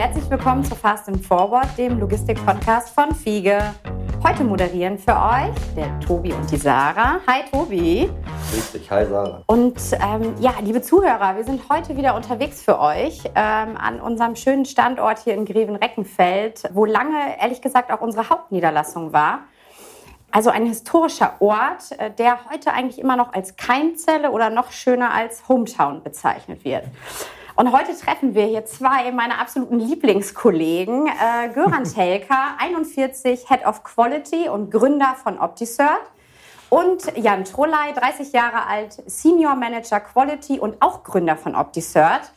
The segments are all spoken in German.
herzlich willkommen zu Fast and Forward, dem Logistik-Podcast von Fiege. Heute moderieren für euch der Tobi und die Sarah. Hi Tobi. Grüß dich, hi Sarah. Und ähm, ja, liebe Zuhörer, wir sind heute wieder unterwegs für euch ähm, an unserem schönen Standort hier in Greven-Reckenfeld, wo lange, ehrlich gesagt, auch unsere Hauptniederlassung war. Also ein historischer Ort, äh, der heute eigentlich immer noch als Keimzelle oder noch schöner als Hometown bezeichnet wird. Und heute treffen wir hier zwei meiner absoluten Lieblingskollegen. Äh, Göran Telker, 41, Head of Quality und Gründer von OptiCert. Und Jan Trolley, 30 Jahre alt, Senior Manager Quality und auch Gründer von OptiCert.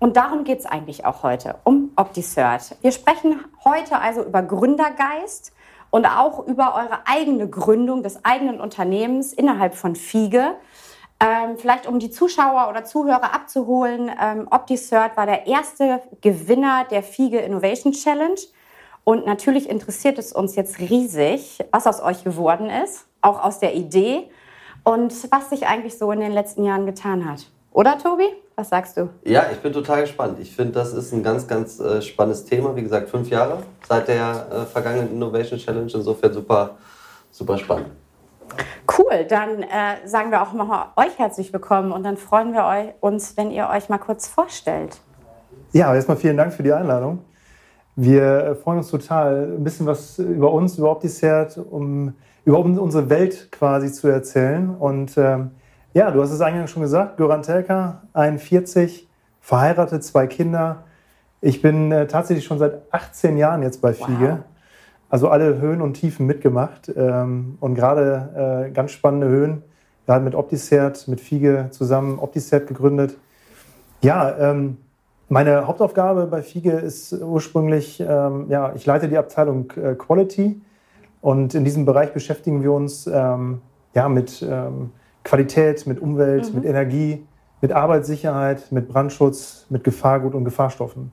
Und darum geht es eigentlich auch heute, um OptiCert. Wir sprechen heute also über Gründergeist und auch über eure eigene Gründung des eigenen Unternehmens innerhalb von Fiege. Ähm, vielleicht um die Zuschauer oder Zuhörer abzuholen, ähm, OptiCert war der erste Gewinner der FIGE Innovation Challenge. Und natürlich interessiert es uns jetzt riesig, was aus euch geworden ist, auch aus der Idee und was sich eigentlich so in den letzten Jahren getan hat. Oder Tobi? Was sagst du? Ja, ich bin total gespannt. Ich finde, das ist ein ganz, ganz äh, spannendes Thema. Wie gesagt, fünf Jahre seit der äh, vergangenen Innovation Challenge. Insofern super, super spannend. Cool, dann äh, sagen wir auch mal euch herzlich willkommen und dann freuen wir euch, uns, wenn ihr euch mal kurz vorstellt. Ja, erstmal vielen Dank für die Einladung. Wir äh, freuen uns total, ein bisschen was über uns, über Optisert, um über unsere Welt quasi zu erzählen. Und ähm, ja, du hast es eingangs schon gesagt, Göran Telka, 41, verheiratet, zwei Kinder. Ich bin äh, tatsächlich schon seit 18 Jahren jetzt bei Fiege. Wow. Also alle Höhen und Tiefen mitgemacht ähm, und gerade äh, ganz spannende Höhen. Gerade mit Opticert, mit Fiege zusammen Opticert gegründet. Ja, ähm, meine Hauptaufgabe bei Fiege ist ursprünglich, ähm, ja, ich leite die Abteilung äh, Quality und in diesem Bereich beschäftigen wir uns ähm, ja, mit ähm, Qualität, mit Umwelt, mhm. mit Energie, mit Arbeitssicherheit, mit Brandschutz, mit Gefahrgut und Gefahrstoffen.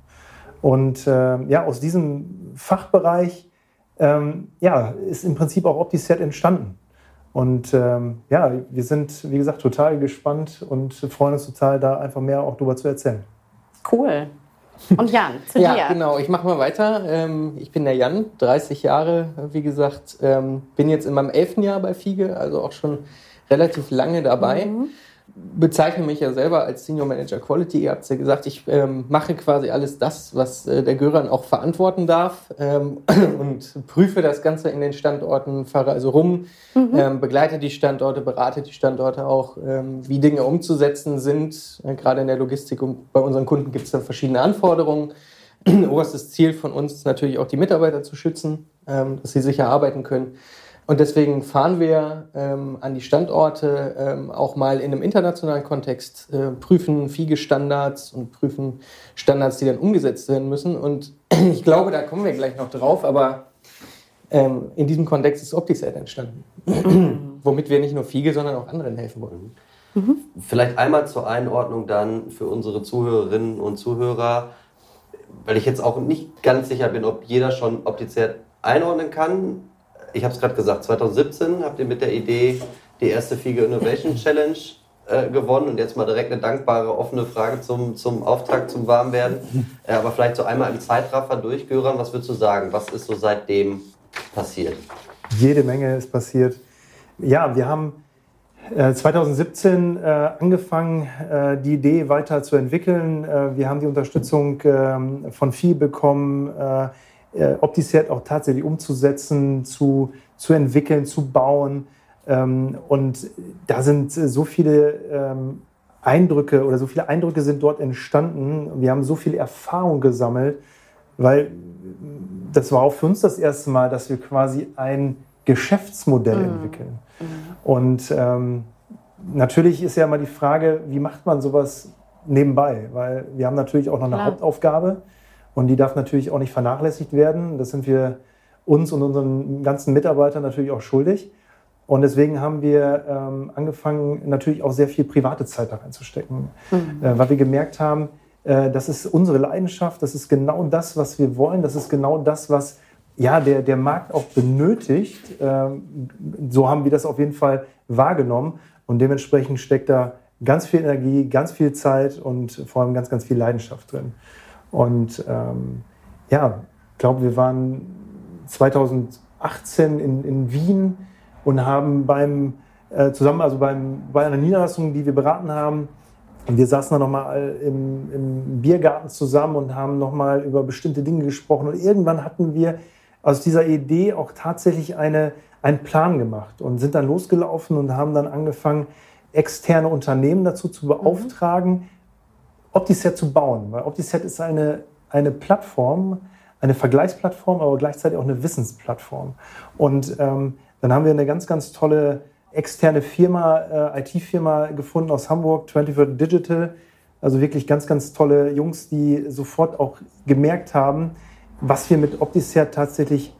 Und äh, ja, aus diesem Fachbereich ähm, ja, ist im Prinzip auch OptiSet entstanden. Und ähm, ja, wir sind, wie gesagt, total gespannt und freuen uns total, da einfach mehr auch drüber zu erzählen. Cool. Und Jan, zu ja, dir. Ja, genau. Ich mache mal weiter. Ähm, ich bin der Jan, 30 Jahre, wie gesagt. Ähm, bin jetzt in meinem elften Jahr bei Fiege, also auch schon relativ lange dabei. Mhm bezeichne mich ja selber als Senior Manager Quality. Ihr habt es ja gesagt, ich ähm, mache quasi alles das, was äh, der Göran auch verantworten darf ähm, und prüfe das Ganze in den Standorten, fahre also rum, mhm. ähm, begleite die Standorte, berate die Standorte auch, ähm, wie Dinge umzusetzen sind. Äh, gerade in der Logistik und bei unseren Kunden gibt es da verschiedene Anforderungen. Oberstes Ziel von uns ist natürlich auch die Mitarbeiter zu schützen, ähm, dass sie sicher arbeiten können. Und deswegen fahren wir ähm, an die Standorte ähm, auch mal in einem internationalen Kontext, äh, prüfen FIGE-Standards und prüfen Standards, die dann umgesetzt werden müssen. Und ich glaube, da kommen wir gleich noch drauf, aber ähm, in diesem Kontext ist OptiSet entstanden, womit wir nicht nur FIGE, sondern auch anderen helfen wollen. Mhm. Vielleicht einmal zur Einordnung dann für unsere Zuhörerinnen und Zuhörer, weil ich jetzt auch nicht ganz sicher bin, ob jeder schon OptiSet einordnen kann ich habe es gerade gesagt, 2017 habt ihr mit der Idee die erste Fiege Innovation Challenge äh, gewonnen und jetzt mal direkt eine dankbare, offene Frage zum, zum Auftakt, zum Warmwerden. Äh, aber vielleicht so einmal im Zeitraffer durchgören, was würdest du sagen? Was ist so seitdem passiert? Jede Menge ist passiert. Ja, wir haben 2017 äh, äh, angefangen, äh, die Idee weiterzuentwickeln. Äh, wir haben die Unterstützung ähm, von FI bekommen äh, OptiSet auch tatsächlich umzusetzen, zu, zu entwickeln, zu bauen. Ähm, und da sind so viele ähm, Eindrücke oder so viele Eindrücke sind dort entstanden. Wir haben so viel Erfahrung gesammelt, weil das war auch für uns das erste Mal, dass wir quasi ein Geschäftsmodell mhm. entwickeln. Mhm. Und ähm, natürlich ist ja immer die Frage, wie macht man sowas nebenbei? Weil wir haben natürlich auch noch eine Klar. Hauptaufgabe. Und die darf natürlich auch nicht vernachlässigt werden. Das sind wir uns und unseren ganzen Mitarbeitern natürlich auch schuldig. Und deswegen haben wir ähm, angefangen, natürlich auch sehr viel private Zeit da reinzustecken, mhm. äh, weil wir gemerkt haben, äh, das ist unsere Leidenschaft, das ist genau das, was wir wollen, das ist genau das, was ja, der, der Markt auch benötigt. Ähm, so haben wir das auf jeden Fall wahrgenommen. Und dementsprechend steckt da ganz viel Energie, ganz viel Zeit und vor allem ganz, ganz viel Leidenschaft drin. Und ähm, ja, ich glaube, wir waren 2018 in, in Wien und haben beim äh, zusammen, also beim, bei einer Niederlassung, die wir beraten haben, und wir saßen dann nochmal im, im Biergarten zusammen und haben nochmal über bestimmte Dinge gesprochen. Und irgendwann hatten wir aus dieser Idee auch tatsächlich eine, einen Plan gemacht und sind dann losgelaufen und haben dann angefangen, externe Unternehmen dazu zu beauftragen, mhm. OptiSet zu bauen. Weil OptiSet ist eine, eine Plattform, eine Vergleichsplattform, aber gleichzeitig auch eine Wissensplattform. Und ähm, dann haben wir eine ganz, ganz tolle externe Firma, äh, IT-Firma gefunden aus Hamburg, 24 Digital. Also wirklich ganz, ganz tolle Jungs, die sofort auch gemerkt haben, was wir mit OptiSert tatsächlich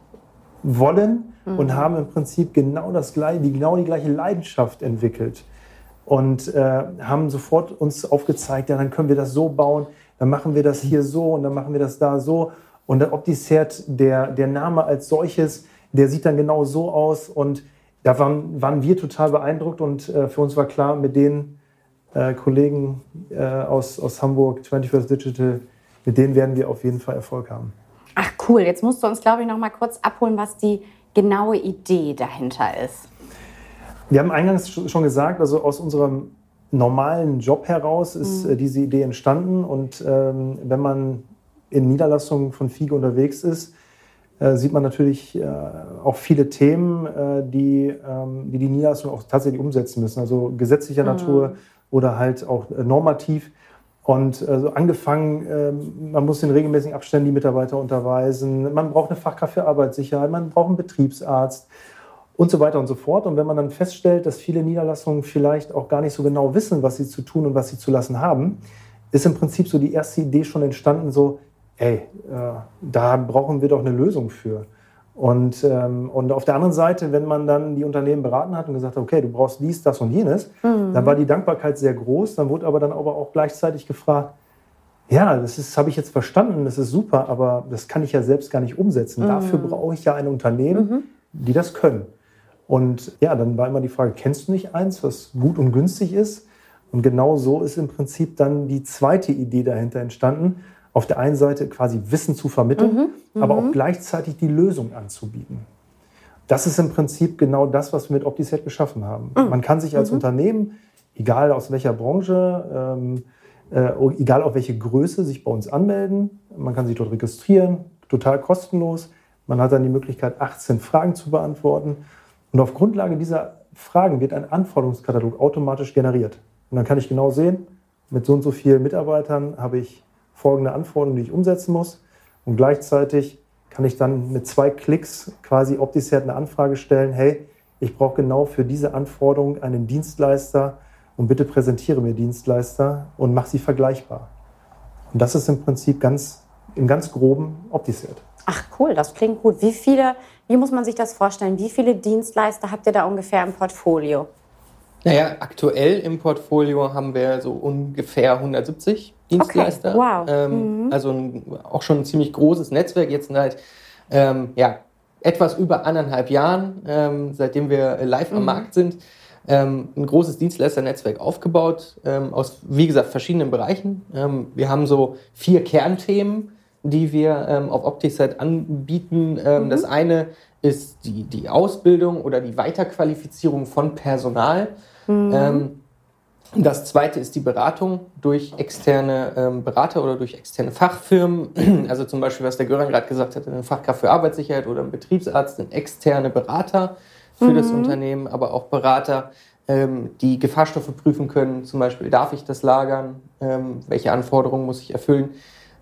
wollen mhm. und haben im Prinzip genau das gleiche, die, genau die gleiche Leidenschaft entwickelt und äh, haben sofort uns aufgezeigt, ja, dann können wir das so bauen, dann machen wir das hier so und dann machen wir das da so. Und der OptiCert, der, der Name als solches, der sieht dann genau so aus und da waren, waren wir total beeindruckt und äh, für uns war klar, mit den äh, Kollegen äh, aus, aus Hamburg, 21st Digital, mit denen werden wir auf jeden Fall Erfolg haben. Ach cool, jetzt musst du uns, glaube ich, noch mal kurz abholen, was die genaue Idee dahinter ist. Wir haben eingangs schon gesagt, also aus unserem normalen Job heraus ist mhm. Äh, diese Idee entstanden und ähm, wenn man in Niederlassungen von FIGE unterwegs ist, äh, sieht man natürlich äh, auch viele Themen, äh, die, ähm, die die Niederlassung auch tatsächlich umsetzen müssen. Also gesetzlicher mhm. Natur oder halt auch äh, normativ. Und also angefangen, ähm, man muss in regelmäßigen Abständen die Mitarbeiter unterweisen, man braucht eine Fachkraft für Arbeitssicherheit, man braucht einen Betriebsarzt und so weiter und so fort. Und wenn man dann feststellt, dass viele Niederlassungen vielleicht auch gar nicht so genau wissen, was sie zu tun und was sie zu lassen haben, ist im Prinzip so die erste Idee schon entstanden, so, ey, äh, da brauchen wir doch eine Lösung für. Und, ähm, und auf der anderen Seite, wenn man dann die Unternehmen beraten hat und gesagt hat, okay, du brauchst dies, das und jenes, mhm. dann war die Dankbarkeit sehr groß. Dann wurde aber dann aber auch gleichzeitig gefragt, ja, das habe ich jetzt verstanden, das ist super, aber das kann ich ja selbst gar nicht umsetzen. Mhm. Dafür brauche ich ja ein Unternehmen, mhm. die das können. Und ja, dann war immer die Frage, kennst du nicht eins, was gut und günstig ist? Und genau so ist im Prinzip dann die zweite Idee dahinter entstanden auf der einen Seite quasi Wissen zu vermitteln, mhm, aber auch mhm. gleichzeitig die Lösung anzubieten. Das ist im Prinzip genau das, was wir mit OptiSet geschaffen haben. Mhm. Man kann sich als mhm. Unternehmen, egal aus welcher Branche, ähm, äh, egal auf welche Größe, sich bei uns anmelden. Man kann sich dort registrieren, total kostenlos. Man hat dann die Möglichkeit, 18 Fragen zu beantworten. Und auf Grundlage dieser Fragen wird ein Anforderungskatalog automatisch generiert. Und dann kann ich genau sehen, mit so und so vielen Mitarbeitern habe ich folgende Anforderungen, die ich umsetzen muss. Und gleichzeitig kann ich dann mit zwei Klicks quasi OptiSet eine Anfrage stellen, hey, ich brauche genau für diese Anforderung einen Dienstleister und bitte präsentiere mir Dienstleister und mach sie vergleichbar. Und das ist im Prinzip ganz, im ganz groben OptiSet. Ach cool, das klingt gut. Wie viele, wie muss man sich das vorstellen? Wie viele Dienstleister habt ihr da ungefähr im Portfolio? Naja, aktuell im Portfolio haben wir so ungefähr 170 Dienstleister. Okay. Wow. Ähm, mhm. Also ein, auch schon ein ziemlich großes Netzwerk, jetzt seit ähm, ja, etwas über anderthalb Jahren, ähm, seitdem wir live mhm. am Markt sind. Ähm, ein großes Dienstleisternetzwerk aufgebaut, ähm, aus, wie gesagt, verschiedenen Bereichen. Ähm, wir haben so vier Kernthemen, die wir auf OptiSite anbieten. Mhm. Das eine ist die, die Ausbildung oder die Weiterqualifizierung von Personal. Mhm. Das zweite ist die Beratung durch externe ähm, Berater oder durch externe Fachfirmen. Also zum Beispiel, was der Göran gerade gesagt hat, eine Fachkraft für Arbeitssicherheit oder ein Betriebsarzt, ein externe Berater für mhm. das Unternehmen, aber auch Berater, ähm, die Gefahrstoffe prüfen können. Zum Beispiel, darf ich das lagern? Ähm, welche Anforderungen muss ich erfüllen?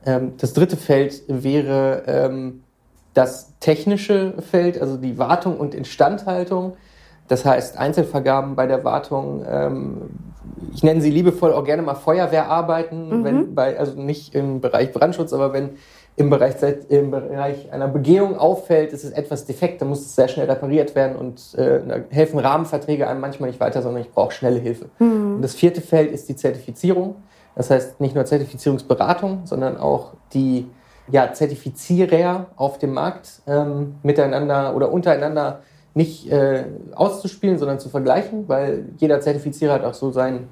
Ähm, das dritte Feld wäre ähm, das technische Feld, also die Wartung und Instandhaltung. Das heißt, Einzelvergaben bei der Wartung, ähm, ich nenne sie liebevoll auch gerne mal Feuerwehrarbeiten, mhm. wenn bei, also nicht im Bereich Brandschutz, aber wenn im Bereich, im Bereich einer Begehung auffällt, ist es etwas defekt, dann muss es sehr schnell repariert werden und äh, da helfen Rahmenverträge einem manchmal nicht weiter, sondern ich brauche schnelle Hilfe. Mhm. Und das vierte Feld ist die Zertifizierung. Das heißt nicht nur Zertifizierungsberatung, sondern auch die ja, Zertifizierer auf dem Markt ähm, miteinander oder untereinander nicht äh, auszuspielen, sondern zu vergleichen, weil jeder Zertifizierer hat auch so sein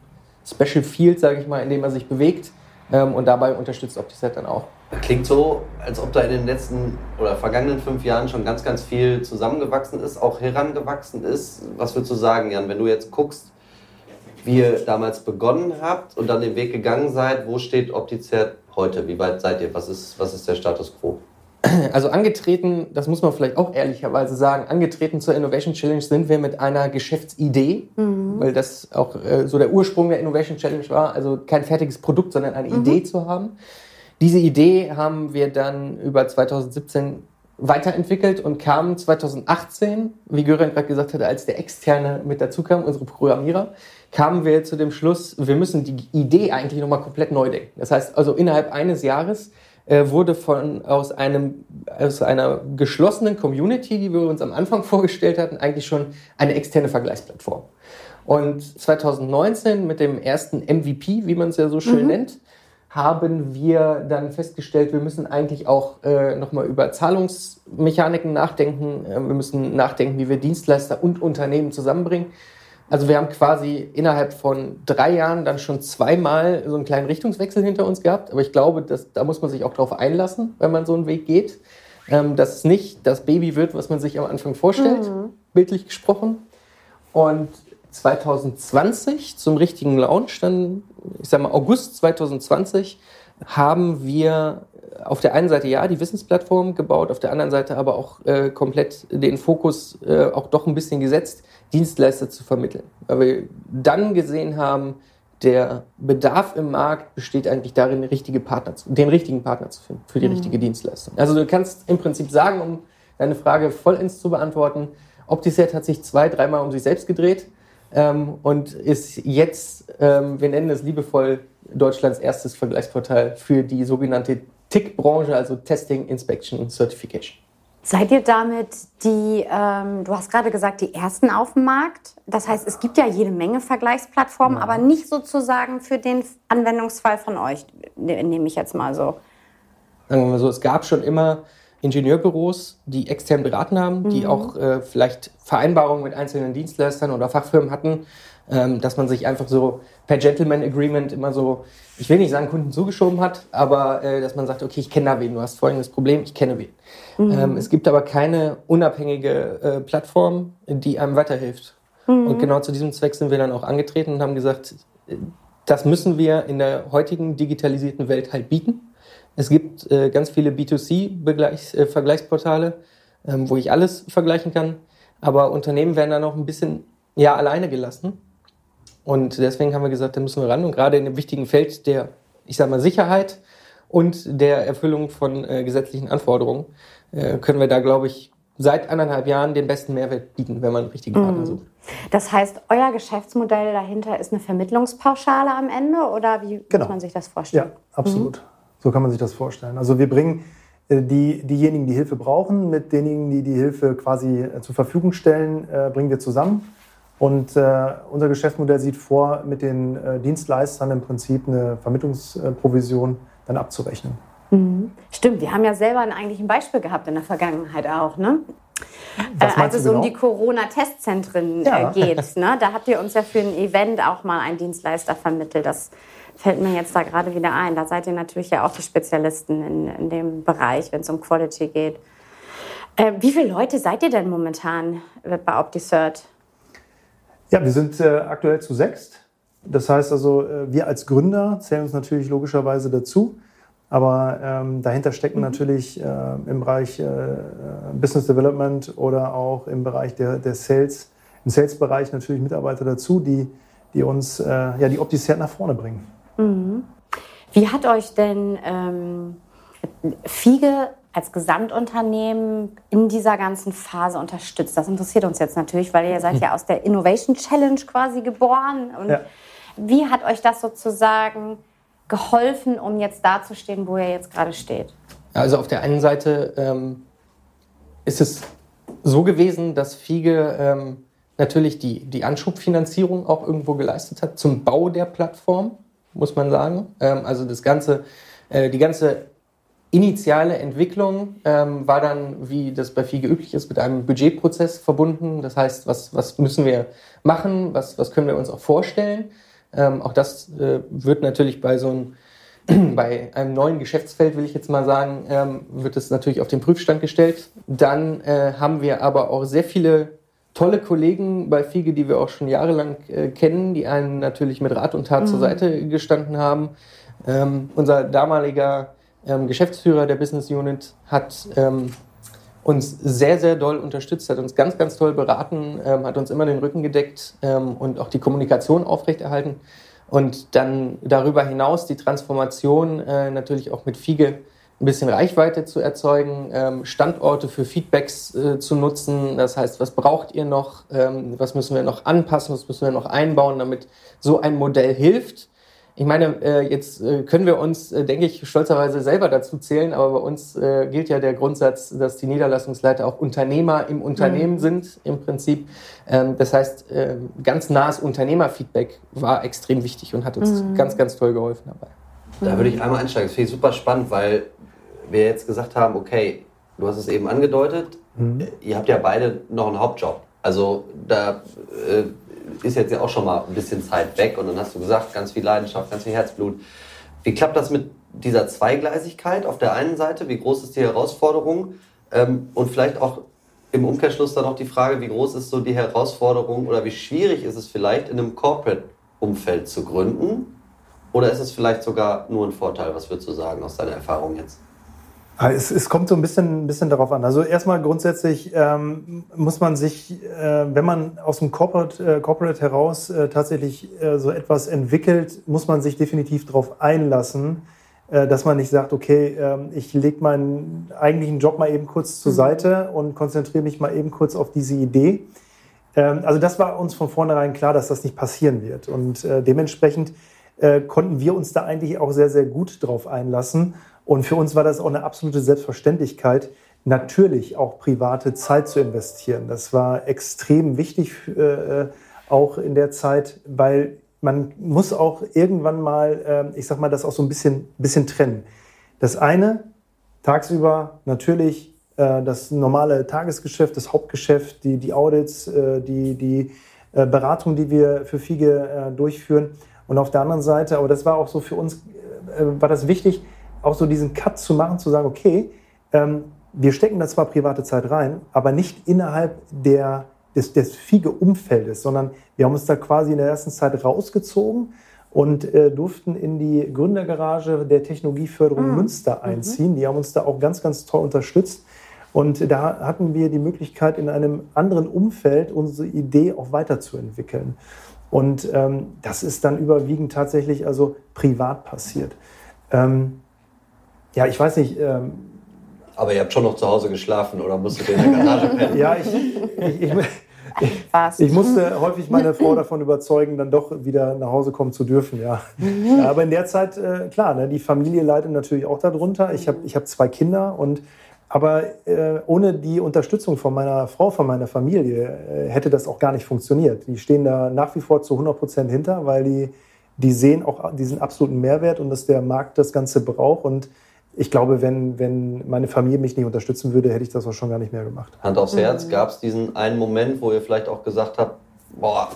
Special Field, sage ich mal, in dem er sich bewegt. Ähm, und dabei unterstützt OptiSet dann auch. Klingt so, als ob da in den letzten oder vergangenen fünf Jahren schon ganz, ganz viel zusammengewachsen ist, auch herangewachsen ist. Was würdest du sagen, Jan, wenn du jetzt guckst, wie ihr damals begonnen habt und dann den Weg gegangen seid, wo steht Optizert heute? Wie weit seid ihr? Was ist, was ist der Status quo? Also angetreten, das muss man vielleicht auch ehrlicherweise sagen, angetreten zur Innovation Challenge sind wir mit einer Geschäftsidee, mhm. weil das auch äh, so der Ursprung der Innovation Challenge war, also kein fertiges Produkt, sondern eine mhm. Idee zu haben. Diese Idee haben wir dann über 2017 weiterentwickelt und kamen 2018, wie Göran gerade gesagt hatte, als der Externe mit dazu kam, unsere Programmierer, kamen wir zu dem Schluss, wir müssen die Idee eigentlich nochmal komplett neu denken. Das heißt also innerhalb eines Jahres äh, wurde von, aus, einem, aus einer geschlossenen Community, die wir uns am Anfang vorgestellt hatten, eigentlich schon eine externe Vergleichsplattform. Und 2019 mit dem ersten MVP, wie man es ja so schön mhm. nennt, haben wir dann festgestellt, wir müssen eigentlich auch äh, nochmal über Zahlungsmechaniken nachdenken. Äh, wir müssen nachdenken, wie wir Dienstleister und Unternehmen zusammenbringen. Also wir haben quasi innerhalb von drei Jahren dann schon zweimal so einen kleinen Richtungswechsel hinter uns gehabt. Aber ich glaube, dass, da muss man sich auch darauf einlassen, wenn man so einen Weg geht. Ähm, dass es nicht das Baby wird, was man sich am Anfang vorstellt, mhm. bildlich gesprochen. Und 2020 zum richtigen Launch, dann, ich sag mal, August 2020, haben wir auf der einen Seite ja die Wissensplattform gebaut, auf der anderen Seite aber auch äh, komplett den Fokus äh, auch doch ein bisschen gesetzt, Dienstleister zu vermitteln. Weil wir dann gesehen haben, der Bedarf im Markt besteht eigentlich darin, den, richtige Partner zu, den richtigen Partner zu finden für die mhm. richtige Dienstleistung. Also du kannst im Prinzip sagen, um deine Frage vollends zu beantworten, OptiSet hat sich zwei, dreimal um sich selbst gedreht ähm, und ist jetzt, ähm, wir nennen es liebevoll, Deutschlands erstes Vergleichsportal für die sogenannte TIC-Branche, also Testing, Inspection und Certification. Seid ihr damit die, ähm, du hast gerade gesagt, die ersten auf dem Markt? Das heißt, es gibt ja jede Menge Vergleichsplattformen, ja. aber nicht sozusagen für den Anwendungsfall von euch, ne, nehme ich jetzt mal so. Sagen wir mal so, es gab schon immer Ingenieurbüros, die extern beraten haben, mhm. die auch äh, vielleicht Vereinbarungen mit einzelnen Dienstleistern oder Fachfirmen hatten, ähm, dass man sich einfach so per Gentleman Agreement immer so, ich will nicht sagen, Kunden zugeschoben hat, aber äh, dass man sagt, okay, ich kenne da wen, du hast folgendes Problem, ich kenne wen. Mhm. Ähm, es gibt aber keine unabhängige äh, Plattform, die einem weiterhilft. Mhm. Und genau zu diesem Zweck sind wir dann auch angetreten und haben gesagt, äh, das müssen wir in der heutigen digitalisierten Welt halt bieten. Es gibt äh, ganz viele B2C-Vergleichsportale, äh, ähm, wo ich alles vergleichen kann. Aber Unternehmen werden dann auch ein bisschen ja, alleine gelassen. Und deswegen haben wir gesagt, da müssen wir ran. Und gerade in dem wichtigen Feld der, ich sag mal, Sicherheit und der Erfüllung von äh, gesetzlichen Anforderungen äh, können wir da, glaube ich, seit anderthalb Jahren den besten Mehrwert bieten, wenn man einen richtigen Partner mhm. sucht. Das heißt, euer Geschäftsmodell dahinter ist eine Vermittlungspauschale am Ende oder wie genau. muss man sich das vorstellen? Ja, absolut. Mhm. So kann man sich das vorstellen. Also wir bringen äh, die, diejenigen, die Hilfe brauchen, mit denjenigen, die die Hilfe quasi äh, zur Verfügung stellen, äh, bringen wir zusammen. Und äh, unser Geschäftsmodell sieht vor, mit den äh, Dienstleistern im Prinzip eine Vermittlungsprovision dann abzurechnen. Mhm. Stimmt, wir haben ja selber eigentlich ein Beispiel gehabt in der Vergangenheit auch, ne? Äh, als es genau? um die Corona-Testzentren ja. geht. Ne? Da habt ihr uns ja für ein Event auch mal einen Dienstleister vermittelt. Das fällt mir jetzt da gerade wieder ein. Da seid ihr natürlich ja auch die Spezialisten in, in dem Bereich, wenn es um Quality geht. Äh, wie viele Leute seid ihr denn momentan bei OptiCert? Ja, wir sind äh, aktuell zu sechst. Das heißt also, äh, wir als Gründer zählen uns natürlich logischerweise dazu. Aber ähm, dahinter stecken mhm. natürlich äh, im Bereich äh, Business Development oder auch im Bereich der, der Sales, im Sales-Bereich natürlich Mitarbeiter dazu, die, die uns äh, ja, die Opticert nach vorne bringen. Mhm. Wie hat euch denn ähm, Fiege als Gesamtunternehmen in dieser ganzen Phase unterstützt? Das interessiert uns jetzt natürlich, weil ihr seid ja aus der Innovation Challenge quasi geboren. Und ja. wie hat euch das sozusagen geholfen, um jetzt dazustehen, wo ihr jetzt gerade steht? Also auf der einen Seite ähm, ist es so gewesen, dass Fiege ähm, natürlich die, die Anschubfinanzierung auch irgendwo geleistet hat zum Bau der Plattform muss man sagen. Ähm, also das ganze, äh, die ganze initiale Entwicklung ähm, war dann, wie das bei FIGE üblich ist, mit einem Budgetprozess verbunden. Das heißt, was, was müssen wir machen, was, was können wir uns auch vorstellen. Ähm, auch das äh, wird natürlich bei so einem Bei einem neuen Geschäftsfeld, will ich jetzt mal sagen, ähm, wird es natürlich auf den Prüfstand gestellt. Dann äh, haben wir aber auch sehr viele tolle Kollegen bei FIGE, die wir auch schon jahrelang äh, kennen, die einen natürlich mit Rat und Tat mhm. zur Seite gestanden haben. Ähm, unser damaliger ähm, Geschäftsführer der Business Unit hat ähm, uns sehr, sehr doll unterstützt, hat uns ganz, ganz toll beraten, ähm, hat uns immer den Rücken gedeckt ähm, und auch die Kommunikation aufrechterhalten. Und dann darüber hinaus die Transformation äh, natürlich auch mit Fiege ein bisschen Reichweite zu erzeugen, ähm, Standorte für Feedbacks äh, zu nutzen. Das heißt, was braucht ihr noch? Ähm, was müssen wir noch anpassen? Was müssen wir noch einbauen, damit so ein Modell hilft? Ich meine, äh, jetzt äh, können wir uns, äh, denke ich, stolzerweise selber dazu zählen, aber bei uns gilt ja der Grundsatz, dass die Niederlassungsleiter auch Unternehmer im Unternehmen mhm. sind, im Prinzip. Ähm, das heißt, ganz nahes Unternehmerfeedback war extrem wichtig und hat uns mhm. ganz, ganz toll geholfen dabei. Da würde ich einmal einsteigen. Das finde ich super spannend, weil wir jetzt gesagt haben, okay, du hast es eben angedeutet, mhm. ihr habt ja beide noch einen Hauptjob. Also da ist jetzt ja auch schon mal ein bisschen Zeit weg und dann hast du gesagt, ganz viel Leidenschaft, ganz viel Herzblut. Wie klappt das mit dieser Zweigleisigkeit auf der einen Seite? Wie groß ist die Herausforderung? Ähm, und vielleicht auch im Umkehrschluss dann auch die Frage, wie groß ist so die Herausforderung oder wie schwierig ist es vielleicht in einem Corporate-Umfeld zu gründen? Oder ist es vielleicht sogar nur ein Vorteil? Was würdest du sagen aus deiner Erfahrung jetzt? Ah, es, es, kommt so ein bisschen, ein bisschen darauf an. Also erstmal grundsätzlich ähm, muss man sich, äh, wenn man aus dem Corporate, äh, Corporate heraus äh, tatsächlich äh, so etwas entwickelt, muss man sich definitiv darauf einlassen, äh, dass man nicht sagt, okay, ähm, ich lege meinen eigentlichen Job mal eben kurz zur mhm. Seite und konzentriere mich mal eben kurz auf diese Idee. Ähm, also das war uns von vornherein klar, dass das nicht passieren wird. Und äh, dementsprechend konnten wir uns da eigentlich auch sehr, sehr gut drauf einlassen und für uns war das auch eine absolute Selbstverständlichkeit, natürlich auch private Zeit zu investieren. Das war extrem wichtig, äh, auch in der Zeit, weil man muss auch irgendwann mal, äh, ich sag mal, das auch so ein bisschen, bisschen trennen. Das eine, tagsüber natürlich äh, das normale Tagesgeschäft, das Hauptgeschäft, die, die Audits, äh, die, die äh, Beratung, die wir für FIGE äh, durchführen. Und auf der anderen Seite, aber das war auch so für uns, war das wichtig, auch so diesen Cut zu machen, zu sagen, okay, ähm, wir stecken da zwar private Zeit rein, aber nicht innerhalb der, des, des FIGE-Umfeldes, sondern wir haben uns da quasi in der ersten Zeit rausgezogen und äh, durften in die Gründergarage der Technologieförderung mhm. Münster mhm. einziehen. Die haben uns da auch ganz, ganz toll unterstützt. Und da hatten wir die Möglichkeit, in einem anderen Umfeld unsere Idee auch weiterzuentwickeln. Und ähm, das ist dann überwiegend tatsächlich also privat passiert. Ähm, ja, ich weiß nicht. Ähm, aber ihr habt schon noch zu Hause geschlafen oder musstet ihr in der Garage pennen? ja, ich, ich, ich, ich, ich, musste häufig meine Frau davon überzeugen, dann doch wieder nach Hause kommen zu dürfen. Ja. ja aber in der Zeit, äh, klar, ne, die Familie leidet natürlich auch darunter. Ich habe ich hab zwei Kinder und aber äh, ohne die Unterstützung von meiner Frau, von meiner Familie, äh, hätte das auch gar nicht funktioniert. Die stehen da nach wie vor zu 100 Prozent hinter, weil die, die sehen auch diesen absoluten Mehrwert und dass der Markt das Ganze braucht. Und ich glaube, wenn, wenn meine Familie mich nicht unterstützen würde, hätte ich das auch schon gar nicht mehr gemacht. Hand aufs Herz, mhm. gab es diesen einen Moment, wo ihr vielleicht auch gesagt habt, boah,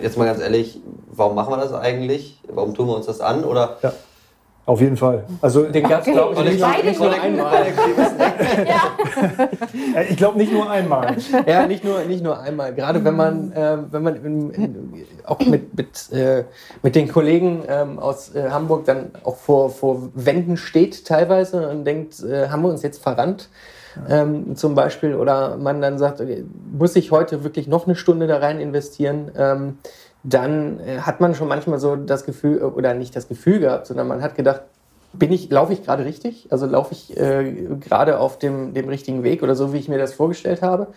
jetzt mal ganz ehrlich, warum machen wir das eigentlich? Warum tun wir uns das an? Oder ja. Auf jeden Fall. Also den gab es, glaube ich, nicht, nur, nicht nur einmal. ja. ich glaube nicht nur einmal. Ja, nicht nur, nicht nur einmal. Gerade wenn man, äh, wenn man in, in, auch mit, mit, äh, mit den Kollegen ähm, aus äh, Hamburg dann auch vor, vor Wänden steht teilweise und denkt, äh, haben wir uns jetzt verrannt? Ähm, zum Beispiel. Oder man dann sagt, okay, muss ich heute wirklich noch eine Stunde da rein investieren? Ähm, dann äh, hat man schon manchmal so das Gefühl, oder nicht das Gefühl gehabt, sondern man hat gedacht, bin ich, laufe ich gerade richtig? Also laufe ich äh, gerade auf dem, dem richtigen Weg oder so, wie ich mir das vorgestellt habe?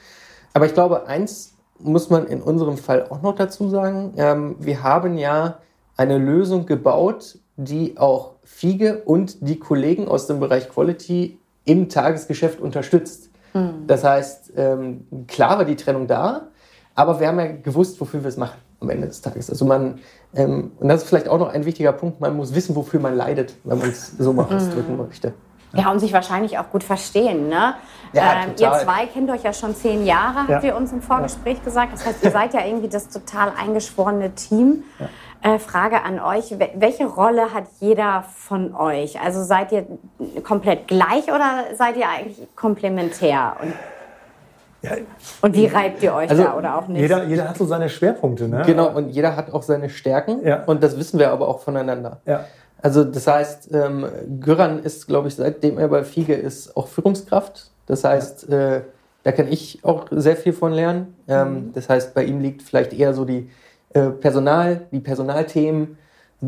Aber ich glaube, eins muss man in unserem Fall auch noch dazu sagen. Ähm, wir haben ja eine Lösung gebaut, die auch Fiege und die Kollegen aus dem Bereich Quality im Tagesgeschäft unterstützt. Mhm. Das heißt, ähm, klar war die Trennung da, aber wir haben ja gewusst, wofür wir es machen am Ende des Tages. Also man, ähm, und das ist vielleicht auch noch ein wichtiger Punkt, man muss wissen, wofür man leidet, wenn man es so mal ausdrücken möchte. Ja, und sich wahrscheinlich auch gut verstehen. Ne? Ja, ähm, ihr zwei kennt euch ja schon zehn Jahre, habt ja. ihr uns im Vorgespräch ja. gesagt. Das heißt, ihr seid ja irgendwie das total eingeschworene Team. Ja. Äh, Frage an euch, welche Rolle hat jeder von euch? Also seid ihr komplett gleich oder seid ihr eigentlich komplementär? Und, ja. und wie reibt ihr euch also da oder auch nicht? Jeder, jeder hat so seine Schwerpunkte, ne? Genau, und jeder hat auch seine Stärken ja. und das wissen wir aber auch voneinander. Ja. Also das heißt, ähm, Göran ist, glaube ich, seitdem er bei Fiege ist, auch Führungskraft. Das heißt, äh, da kann ich auch sehr viel von lernen. Ähm, mhm. Das heißt, bei ihm liegt vielleicht eher so die äh, Personal, die Personalthemen,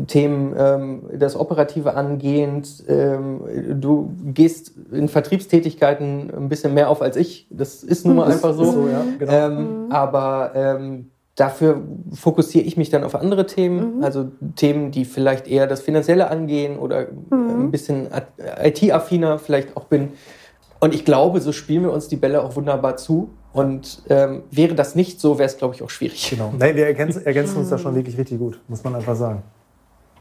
Themen ähm, das Operative angehend. Ähm, du gehst in Vertriebstätigkeiten ein bisschen mehr auf als ich. Das ist nun mal einfach so. so ja, genau. ähm, mhm. Aber ähm, dafür fokussiere ich mich dann auf andere Themen, mhm. also Themen, die vielleicht eher das Finanzielle angehen oder mhm. ein bisschen IT-affiner vielleicht auch bin. Und ich glaube, so spielen wir uns die Bälle auch wunderbar zu. Und ähm, wäre das nicht so, wäre es, glaube ich, auch schwierig. Genau. Nein, wir ergänzen, ergänzen uns da schon wirklich richtig gut, muss man einfach sagen.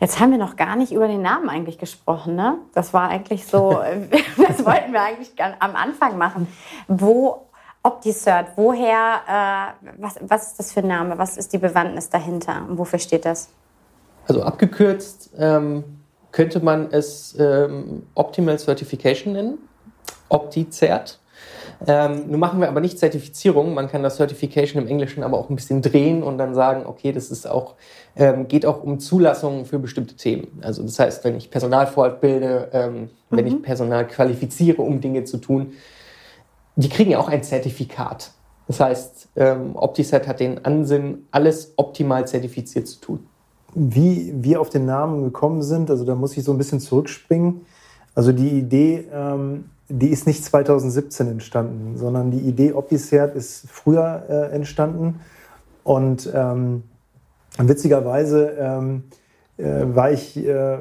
Jetzt haben wir noch gar nicht über den Namen eigentlich gesprochen, ne? Das war eigentlich so, das wollten wir eigentlich am Anfang machen. Wo OptiCert, woher, äh, was, was ist das für ein Name? Was ist die Bewandtnis dahinter und wofür steht das? Also abgekürzt ähm, könnte man es ähm, Optimal Certification nennen. OptiCert. Ähm, nun machen wir aber nicht Zertifizierung. Man kann das Certification im Englischen aber auch ein bisschen drehen und dann sagen, okay, das ist auch, ähm, geht auch um Zulassungen für bestimmte Themen. Also das heißt, wenn ich Personal fortbilde, ähm, mhm. wenn ich mhm. Personal qualifiziere, um Dinge zu tun, die kriegen ja auch ein Zertifikat. Das heißt, ähm, OptiSet hat den Ansinn, alles optimal zertifiziert zu tun. Wie wir auf den Namen gekommen sind, also da muss ich so ein bisschen zurückspringen. Also die Idee, ähm, die ist nicht 2017 entstanden, sondern die Idee OptiCert ist früher äh, entstanden. Und ähm, witzigerweise ähm, äh, war ich äh,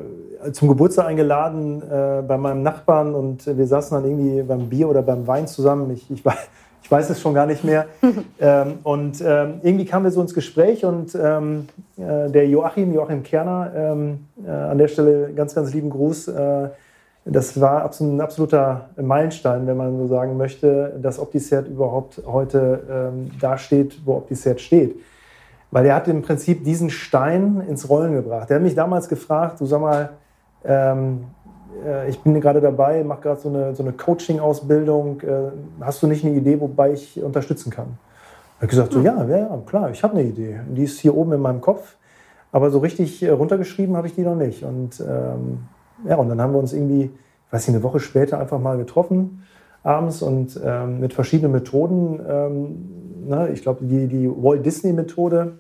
zum Geburtstag eingeladen äh, bei meinem Nachbarn und wir saßen dann irgendwie beim Bier oder beim Wein zusammen. Ich, ich, weiß, ich weiß es schon gar nicht mehr. ähm, und ähm, irgendwie kamen wir so ins Gespräch und ähm, äh, der Joachim, Joachim Kerner, ähm, äh, an der Stelle ganz, ganz lieben Gruß das war ein absoluter Meilenstein, wenn man so sagen möchte, dass OptiCert überhaupt heute ähm, da steht, wo OptiCert steht. Weil er hat im Prinzip diesen Stein ins Rollen gebracht. Er hat mich damals gefragt, du sag mal, ähm, äh, ich bin gerade dabei, mache gerade so eine, so eine Coaching-Ausbildung. Äh, hast du nicht eine Idee, wobei ich unterstützen kann? Er hat gesagt, so, hm. ja, ja, klar, ich habe eine Idee. Die ist hier oben in meinem Kopf. Aber so richtig äh, runtergeschrieben habe ich die noch nicht. Und ähm, ja, und dann haben wir uns irgendwie, ich weiß nicht, eine Woche später einfach mal getroffen abends und ähm, mit verschiedenen Methoden. Ähm, ne, ich glaube, die, die Walt Disney-Methode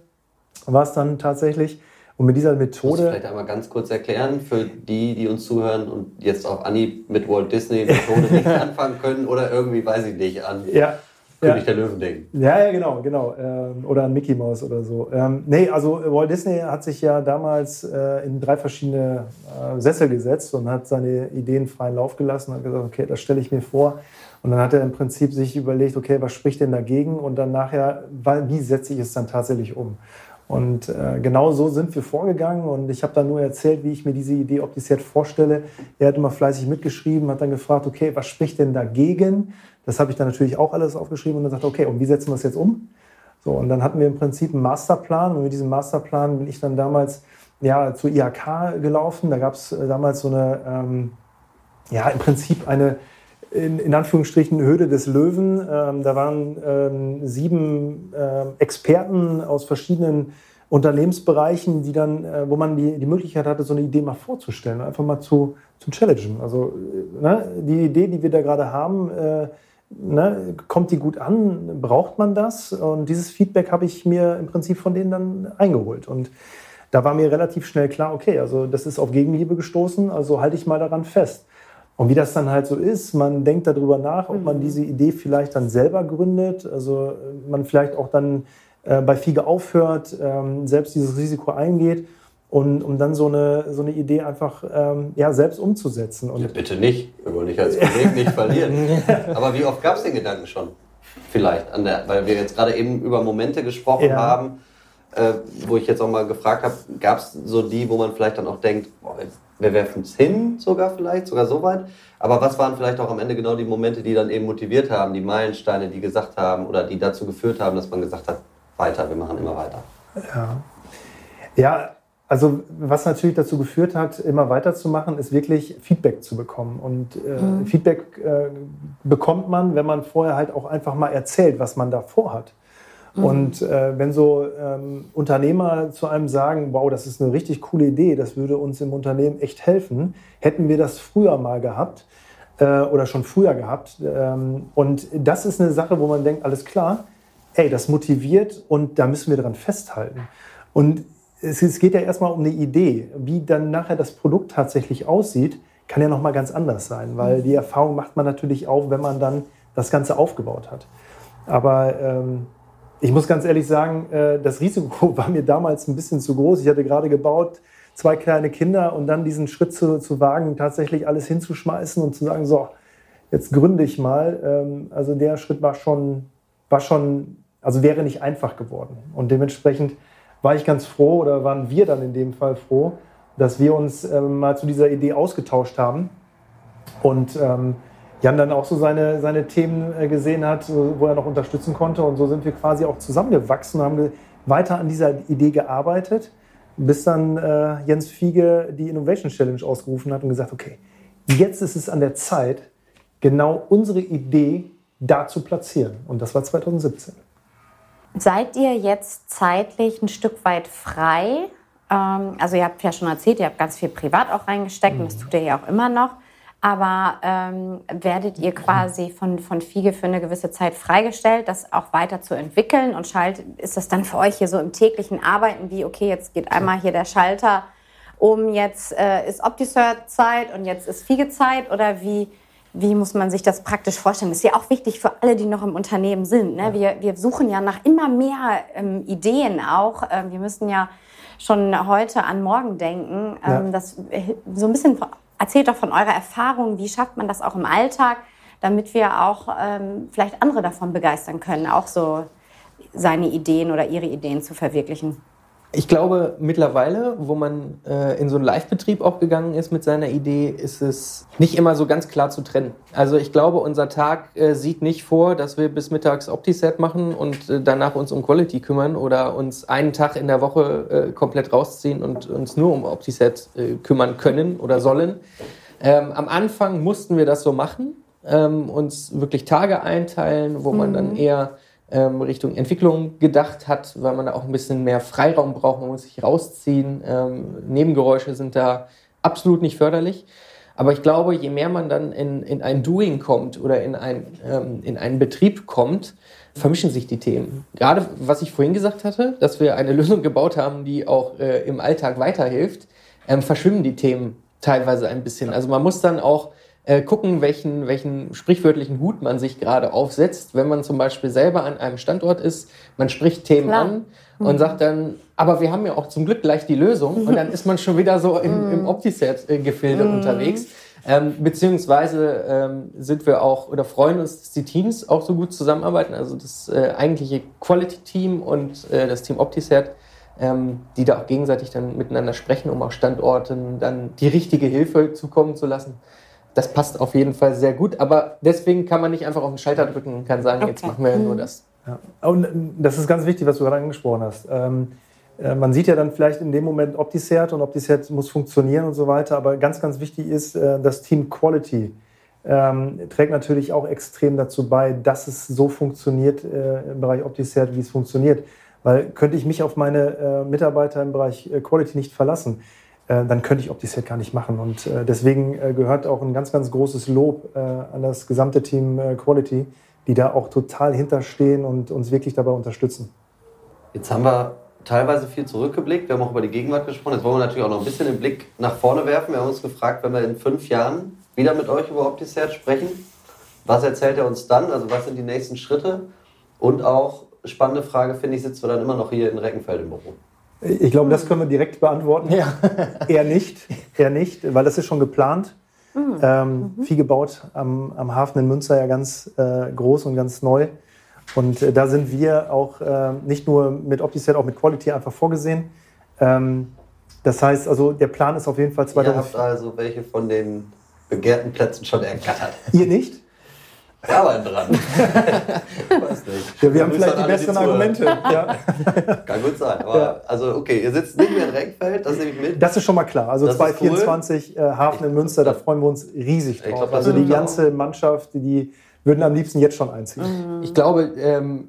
war es dann tatsächlich. Und mit dieser Methode. Kannst du vielleicht einmal ganz kurz erklären für die, die uns zuhören und jetzt auf Anni mit Walt Disney-Methode nicht anfangen können oder irgendwie, weiß ich nicht, an. Ja, König ja. der Löwen denken. Ja, ja, genau, genau. Ähm, oder an Mickey Mouse oder so. Ähm, nee, also Walt Disney hat sich ja damals äh, in drei verschiedene äh, Sessel gesetzt und hat seine Ideen freien Lauf gelassen und hat gesagt, okay, das stelle ich mir vor. Und dann hat er im Prinzip sich überlegt, okay, was spricht denn dagegen? Und dann nachher, wie setze ich es dann tatsächlich um? Und äh, genau so sind wir vorgegangen und ich habe dann nur erzählt, wie ich mir diese Idee ob es jetzt vorstelle. Er hat immer fleißig mitgeschrieben, hat dann gefragt, okay, was spricht denn dagegen? Das habe ich dann natürlich auch alles aufgeschrieben und dann sagte, okay, und wie setzen wir es jetzt um? So, und dann hatten wir im Prinzip einen Masterplan und mit diesem Masterplan bin ich dann damals ja, zur IHK gelaufen. Da gab es äh, damals so eine, ähm, ja, im Prinzip eine, in, in, Anführungsstrichen Höhle des Löwen. Ähm, da waren ähm, sieben äh, Experten aus verschiedenen Unternehmensbereichen, die dann, äh, wo man die, die Möglichkeit hatte, so eine Idee mal vorzustellen, einfach mal zu, zu challengen. Also äh, ne, die Idee, die wir da gerade haben, äh, ne, kommt die gut an? Braucht man das? Und dieses Feedback habe ich mir im Prinzip von denen dann eingeholt. Und da war mir relativ schnell klar, okay, also das ist auf Gegenliebe gestoßen, also halte ich mal daran fest. Und wie das dann halt so ist, man denkt darüber nach, ob man mhm. diese Idee vielleicht dann selber gründet, also man vielleicht auch dann äh, bei FIGE aufhört, ähm, selbst dieses Risiko eingeht und um dann so eine, so eine Idee einfach ähm, ja, selbst umzusetzen. Und ja, bitte nicht, wir wollen dich als Kollegen nicht verlieren. Aber wie oft gab es den Gedanken schon? Vielleicht, an der, weil wir jetzt gerade eben über Momente gesprochen ja. haben, äh, wo ich jetzt auch mal gefragt habe, gab es so die, wo man vielleicht dann auch denkt, boah, wir werfen es hin, sogar vielleicht, sogar so weit. Aber was waren vielleicht auch am Ende genau die Momente, die dann eben motiviert haben, die Meilensteine, die gesagt haben oder die dazu geführt haben, dass man gesagt hat, weiter, wir machen immer weiter? Ja, ja Also was natürlich dazu geführt hat, immer weiterzumachen, ist wirklich Feedback zu bekommen. Und äh, mhm. Feedback äh, bekommt man, wenn man vorher halt auch einfach mal erzählt, was man da vorhat. Mhm. Und äh, wenn so ähm, Unternehmer zu einem sagen, wow, das ist eine richtig coole Idee, das würde uns im Unternehmen echt helfen, hätten wir das früher mal gehabt äh, oder schon früher gehabt. Ähm, und das ist eine Sache, wo man denkt, alles klar, ey, das motiviert und da müssen wir dran festhalten. Und es, es geht ja erstmal um eine Idee. Wie dann nachher das Produkt tatsächlich aussieht, kann ja nochmal ganz anders sein, weil mhm. die Erfahrung macht man natürlich auch, wenn man dann das Ganze aufgebaut hat. Aber ähm, ich muss ganz ehrlich sagen, äh, das Risiko war mir damals ein bisschen zu groß. Ich hatte gerade gebaut, zwei kleine Kinder und dann diesen Schritt zu, zu wagen, tatsächlich alles hinzuschmeißen und zu sagen, so, jetzt gründe ich mal. Ähm, also der Schritt war schon, war schon, also wäre nicht einfach geworden. Und dementsprechend war ich ganz froh oder waren wir dann in dem Fall froh, dass wir uns ähm, mal zu dieser Idee ausgetauscht haben und ähm, Jan dann auch so seine, seine Themen äh, gesehen hat, wo er noch unterstützen konnte. Und so sind wir quasi auch zusammengewachsen und haben weiter an dieser Idee gearbeitet, bis dann äh, Jens Fiege die Innovation Challenge ausgerufen hat und gesagt, okay, jetzt ist es an der Zeit, genau unsere Idee da zu platzieren. Und das war 2017. Seid ihr jetzt zeitlich ein Stück weit frei? Ähm, also ihr habt ja schon erzählt, ihr habt ganz viel privat auch reingesteckt mhm. und das tut ihr ja auch immer noch. Aber ähm, werdet ihr quasi von, von Fiege für eine gewisse Zeit freigestellt, das auch weiter zu entwickeln? Und schalt, ist das dann für euch hier so im täglichen Arbeiten wie, okay, jetzt geht einmal hier der Schalter um, jetzt äh, ist Optisert-Zeit und jetzt ist Fiege-Zeit? Oder wie, wie muss man sich das praktisch vorstellen? Das ist ja auch wichtig für alle, die noch im Unternehmen sind. Ne? Wir, wir suchen ja nach immer mehr ähm, Ideen auch. Ähm, wir müssen ja schon heute an morgen denken. Ähm, ja. Das äh, so ein bisschen erzählt doch von eurer Erfahrung. Wie schafft man das auch im Alltag, damit wir auch ähm, vielleicht andere davon begeistern können, auch so seine Ideen oder ihre Ideen zu verwirklichen? Ich glaube, mittlerweile, wo man äh, in so einen Live-Betrieb auch gegangen ist mit seiner Idee, ist es nicht immer so ganz klar zu trennen. Also ich glaube, unser Tag äh, sieht nicht vor, dass wir bis mittags Optiset machen und äh, danach uns um Quality kümmern oder uns einen Tag in der Woche äh, komplett rausziehen und uns nur um Optiset äh, kümmern können oder sollen. Ähm, am Anfang mussten wir das so machen, ähm, uns wirklich Tage einteilen, wo man mhm. dann eher ähm, Richtung Entwicklung gedacht hat, weil man da auch ein bisschen mehr Freiraum braucht, man muss sich rausziehen. Ähm, Nebengeräusche sind da absolut nicht förderlich. Aber ich glaube, je mehr man dann in, in ein Doing kommt oder in, ein, ähm, in einen Betrieb kommt, vermischen sich die Themen. Gerade was ich vorhin gesagt hatte, dass wir eine Lösung gebaut haben, die auch äh, im Alltag weiterhilft, ähm, verschwimmen die Themen teilweise ein bisschen. Also man muss dann auch äh, gucken, welchen, welchen sprichwörtlichen Hut man sich gerade aufsetzt. Wenn man zum Beispiel selber an einem Standort ist, man spricht Themen Klar. an und mhm. sagt dann, aber wir haben ja auch zum Glück gleich die Lösung und dann ist man schon wieder so im, mhm. im Optiset-Gefilde mhm. unterwegs. Ähm, beziehungsweise ähm, sind wir auch oder freuen uns, dass die Teams auch so gut zusammenarbeiten. Also das äh, eigentliche Quality-Team und äh, das Team Optiset, ähm, die da auch gegenseitig dann miteinander sprechen, um auf Standorten dann die richtige Hilfe zukommen zu lassen das passt auf jeden Fall sehr gut. Aber deswegen kann man nicht einfach auf den Schalter drücken und kann sagen, okay. jetzt machen wir nur das. Ja. Und das ist ganz wichtig, was du gerade angesprochen hast. Ähm, äh, man sieht ja dann vielleicht in dem Moment Opticert und Opticert muss funktionieren und so weiter. Aber ganz, ganz wichtig ist, äh, das Team Quality ähm, trägt natürlich auch extrem dazu bei, dass es so funktioniert äh, im Bereich Opticert, wie es funktioniert. Weil könnte ich mich auf meine äh, Mitarbeiter im Bereich äh, Quality nicht verlassen, äh, dann könnte ich OptiSet gar nicht machen. Und äh, deswegen äh, gehört auch ein ganz, ganz großes Lob an das gesamte Team Quality, die da auch total hinterstehen und uns wirklich dabei unterstützen. Jetzt haben wir teilweise viel zurückgeblickt. Wir haben auch über die Gegenwart gesprochen. Jetzt wollen wir natürlich auch noch ein bisschen den Blick nach vorne werfen. Wir haben uns gefragt, wenn wir in fünf Jahren wieder mit euch über OptiSearch sprechen, was erzählt er uns dann? Also was sind die nächsten Schritte? Und auch, spannende Frage, finde ich, sitzen wir dann immer noch hier in Reckenfeld im Büro. Ich glaube, das können wir direkt beantworten. Ja. eher nicht, eher nicht, weil das ist schon geplant. Mhm. Ähm, mhm. Viel gebaut am, am, Hafen in Münster ja ganz äh, groß und ganz neu. Und äh, da sind wir auch äh, nicht nur mit OptiSet, auch mit Quality einfach vorgesehen. Ähm, das heißt, also der Plan ist auf jeden Fall 2000. Ihr habt also welche von den begehrten Plätzen schon ergattert. Ihr nicht? Wir arbeiten dran. Weiß nicht. Ja, wir haben vielleicht die besseren Argumente. Ja. Kann gut sein. Aber ja. Also, okay, ihr sitzt nicht mehr in Reckfeld, das nehme ich mit. Das ist schon mal klar. Also 2024 cool. äh, Hafen in Münster, da freuen wir uns riesig drauf. Glaub, also die ganze Mannschaft, die würden am liebsten jetzt schon einziehen. Ich glaube, ähm,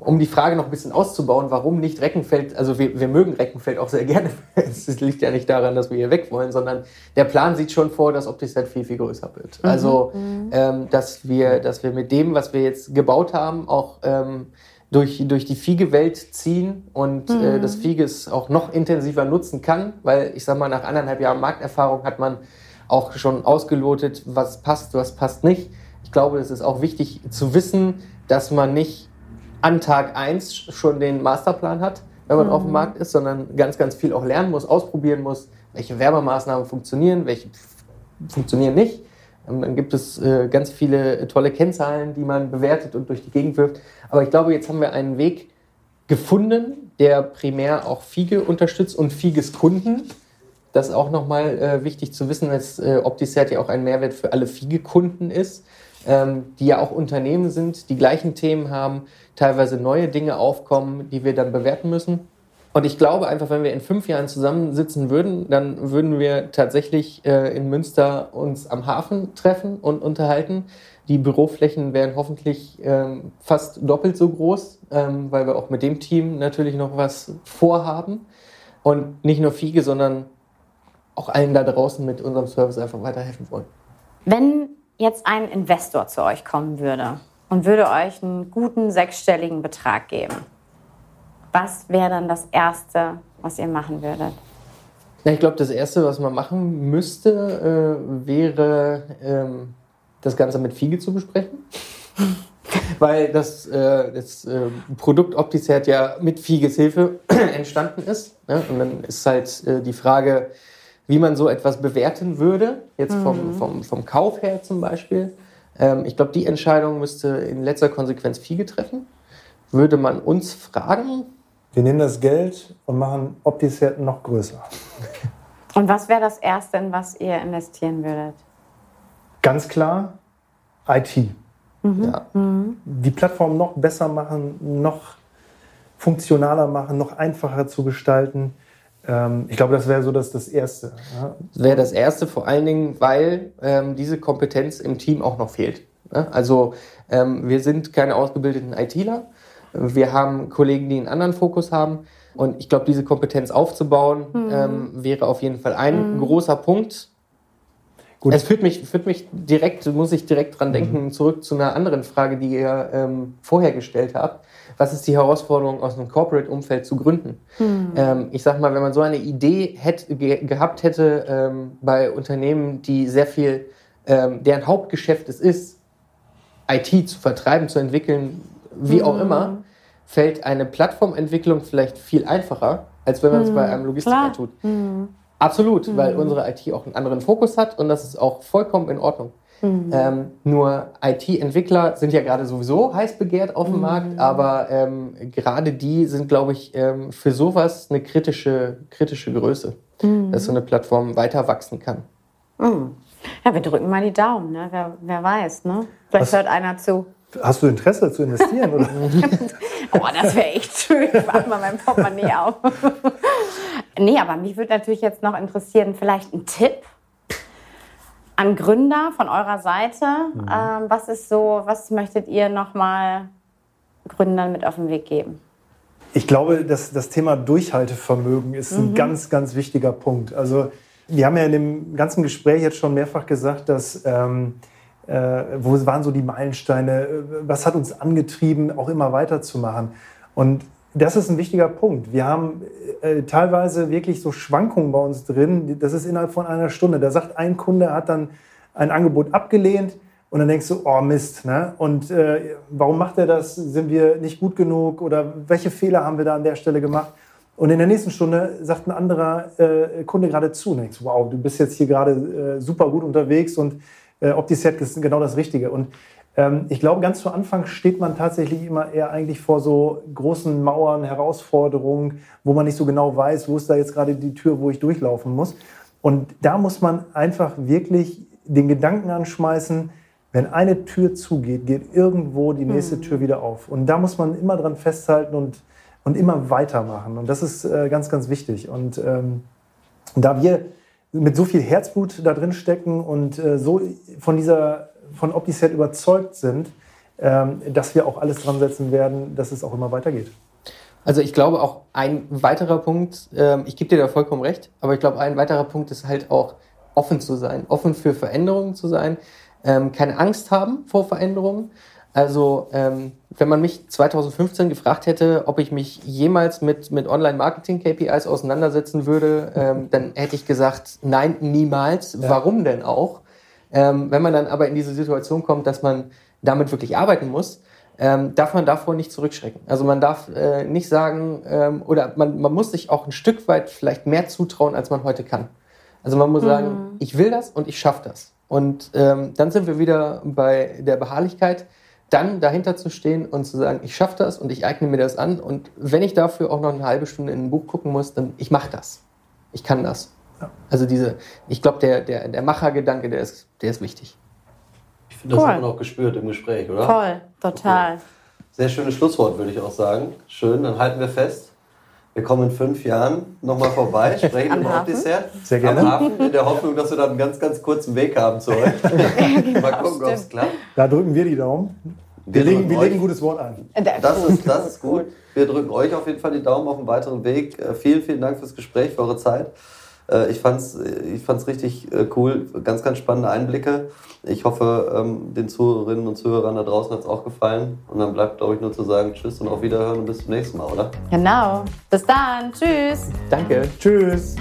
um die Frage noch ein bisschen auszubauen, warum nicht Reckenfeld, also wir, wir mögen Reckenfeld auch sehr gerne. es liegt ja nicht daran, dass wir hier weg wollen, sondern der Plan sieht schon vor, dass OptiSet viel, viel größer wird. Mhm. Also, mhm. ähm, dass, wir, dass wir mit dem, was wir jetzt gebaut haben, auch ähm, durch, durch die Fiege-Welt ziehen und äh, mhm. äh, das Fieges auch noch intensiver nutzen kann, weil ich sag mal, nach anderthalb Jahren Markterfahrung hat man auch schon ausgelotet, was passt, was passt nicht. Ich glaube, es ist auch wichtig zu wissen, dass man nicht an Tag 1 schon den Masterplan hat, wenn man mhm. auf dem Markt ist, sondern ganz, ganz viel auch lernen muss, ausprobieren muss, welche Werbemaßnahmen funktionieren, welche funktionieren nicht. Ähm, dann gibt es äh, ganz viele tolle Kennzahlen, die man bewertet und durch die Gegend wirft. Aber ich glaube, jetzt haben wir einen Weg gefunden, der primär auch Fiege unterstützt und Fieges Kunden. Das ist auch nochmal äh, wichtig zu wissen, dass äh, OptiCert ja auch ein Mehrwert für alle Fiege-Kunden ist ähm, die ja auch Unternehmen sind, die gleichen Themen haben, teilweise neue Dinge aufkommen, die wir dann bewerten müssen. Und ich glaube einfach, wenn wir in fünf Jahren zusammensitzen würden, dann würden wir tatsächlich äh, in Münster uns am Hafen treffen und unterhalten. Die Büroflächen wären hoffentlich ähm, fast doppelt so groß, ähm, weil wir auch mit dem Team natürlich noch was vorhaben. Und nicht nur Fiege, sondern auch allen da draußen mit unserem Service einfach weiterhelfen wollen. Wenn jetzt ein Investor zu euch kommen würde und würde euch einen guten sechsstelligen Betrag geben, was wäre dann das Erste, was ihr machen würdet? Ja, ich glaube, das Erste, was man machen müsste, äh, wäre, ähm, das Ganze mit Fiege zu besprechen. Weil das, äh, das äh, Produkt Opticert ja mit Fieges Hilfe entstanden ist. Ne? Und dann ist halt äh, die Frage, wie man so etwas bewerten würde, jetzt vom, mhm. vom, vom Kauf her zum Beispiel. Ähm, ich glaube, die Entscheidung müsste in letzter Konsequenz Fiege treffen. Würde man uns fragen? Wir nehmen das Geld und machen Opticert noch größer. Und was wäre das Erste, in was ihr investieren würdet? Ganz klar IT. Mhm. Ja. Mhm. Die Plattform noch besser machen, noch funktionaler machen, noch einfacher zu gestalten. Ähm, ich glaube, das wäre so das, das Erste. Ja. Das wäre das Erste, vor allen Dingen, weil ähm, diese Kompetenz im Team auch noch fehlt. Ne? Also ähm, wir sind keine ausgebildeten ITler. Wir haben Kollegen, die einen anderen Fokus haben. Und ich glaube, diese Kompetenz aufzubauen, mhm. ähm, wäre auf jeden Fall ein mhm. großer Punkt. Gut. Es führt mich, führt mich direkt, muss ich direkt dran denken, mhm. zurück zu einer anderen Frage, die ihr ähm, vorher gestellt habt was ist die Herausforderung, aus einem Corporate-Umfeld zu gründen? Mhm. Ähm, ich sag mal, wenn man so eine Idee hätte, ge gehabt hätte ähm, bei Unternehmen, die sehr viel, ähm, deren Hauptgeschäft es ist, IT zu vertreiben, zu entwickeln, wie mhm. auch hm. immer, fällt eine Plattformentwicklung vielleicht viel einfacher, als wenn man es mhm. bei einem Logistiker tut. Hm. Absolut, weil hm. unsere IT auch einen anderen Fokus hat und das ist auch vollkommen in Ordnung. Mhm. Ähm, nur IT-Entwickler sind ja gerade sowieso heiß begehrt auf dem mhm. Markt, aber ähm, gerade die sind, glaube ich, ähm, für sowas eine kritische, kritische Größe, mhm. dass so eine Plattform weiter wachsen kann. Mhm. Ja, wir drücken mal die Daumen, ne? wer, wer weiß. Ne? Vielleicht Was? hört einer zu. Hast du Interesse zu investieren? Oder? oh, das wäre echt schön. Ich mach mal mein Portemonnaie auf. nee, aber mich würde natürlich jetzt noch interessieren, vielleicht ein Tipp an Gründer von eurer Seite. Mhm. Ähm, was ist so, was möchtet ihr nochmal Gründern mit auf den Weg geben? Ich glaube, dass das Thema Durchhaltevermögen ist ein mhm. ganz, ganz wichtiger Punkt. Also wir haben ja in dem ganzen Gespräch jetzt schon mehrfach gesagt, dass ähm, äh, wo waren so die Meilensteine, was hat uns angetrieben, auch immer weiterzumachen. Und das ist ein wichtiger Punkt. Wir haben äh, teilweise wirklich so Schwankungen bei uns drin. Das ist innerhalb von einer Stunde. Da sagt ein Kunde, hat dann ein Angebot abgelehnt und dann denkst du, oh Mist. Ne? Und äh, warum macht er das? Sind wir nicht gut genug? Oder welche Fehler haben wir da an der Stelle gemacht? Und in der nächsten Stunde sagt ein anderer äh, Kunde gerade zu. Und denkst, wow, du bist jetzt hier gerade äh, super gut unterwegs und äh, OptiSet ist genau das Richtige. Und ich glaube, ganz zu Anfang steht man tatsächlich immer eher eigentlich vor so großen Mauern, Herausforderungen, wo man nicht so genau weiß, wo ist da jetzt gerade die Tür, wo ich durchlaufen muss. Und da muss man einfach wirklich den Gedanken anschmeißen, wenn eine Tür zugeht, geht irgendwo die nächste mhm. Tür wieder auf. Und da muss man immer dran festhalten und, und immer weitermachen. Und das ist äh, ganz, ganz wichtig. Und ähm, da wir mit so viel Herzblut da drin stecken und äh, so von dieser, von OptiSet überzeugt sind, ähm, dass wir auch alles dran setzen werden, dass es auch immer weitergeht. Also ich glaube auch ein weiterer Punkt, ähm, ich gebe dir da vollkommen recht, aber ich glaube ein weiterer Punkt ist halt auch offen zu sein, offen für Veränderungen zu sein, ähm, keine Angst haben vor Veränderungen. Also wenn man mich 2015 gefragt hätte, ob ich mich jemals mit, mit Online-Marketing-KPIs auseinandersetzen würde, dann hätte ich gesagt, nein, niemals. Ja. Warum denn auch? Ähm, wenn man dann aber in diese Situation kommt, dass man damit wirklich arbeiten muss, ähm, darf man davor nicht zurückschrecken. Also man darf äh, nicht sagen, ähm, oder man, man muss sich auch ein Stück weit vielleicht mehr zutrauen, als man heute kann. Also man muss mhm. sagen, ich will das und ich schaffe das. Und ähm, dann sind wir wieder bei der Beharrlichkeit, dann dahinter zu stehen und zu sagen, ich schaffe das und ich eigne mir das an. Und wenn ich dafür auch noch eine halbe Stunde in ein Buch gucken muss, dann ich mache das. Ich kann das. Also diese, ich glaube, der, der, der Machergedanke, der ist, der ist wichtig. Ich finde, das cool. hat man auch gespürt im Gespräch, oder? Voll, total. Okay. Sehr schönes Schlusswort, würde ich auch sagen. Schön, dann halten wir fest. Wir kommen in fünf Jahren nochmal vorbei, sprechen über Dessert. Sehr gerne. Am Hafen, in der Hoffnung, dass wir dann einen ganz, ganz kurzen Weg haben zu euch. genau, Mal gucken, ob es klappt. Da drücken wir die Daumen. Wir, wir legen, wir legen ein gutes Wort ein. Das ist, das ist gut. Wir drücken euch auf jeden Fall die Daumen auf einen weiteren Weg. Äh, vielen, vielen Dank fürs Gespräch, für eure Zeit. Äh, ich fand es ich fand's richtig äh, cool, ganz, ganz spannende Einblicke. Ich hoffe, ähm, den Zuhörerinnen und Zuhörern da draußen hat es auch gefallen. Und dann bleibt, glaube ich, nur zu sagen Tschüss und auf Wiederhören und bis zum nächsten Mal, oder? Genau. Bis dann. Tschüss. Danke. Tschüss.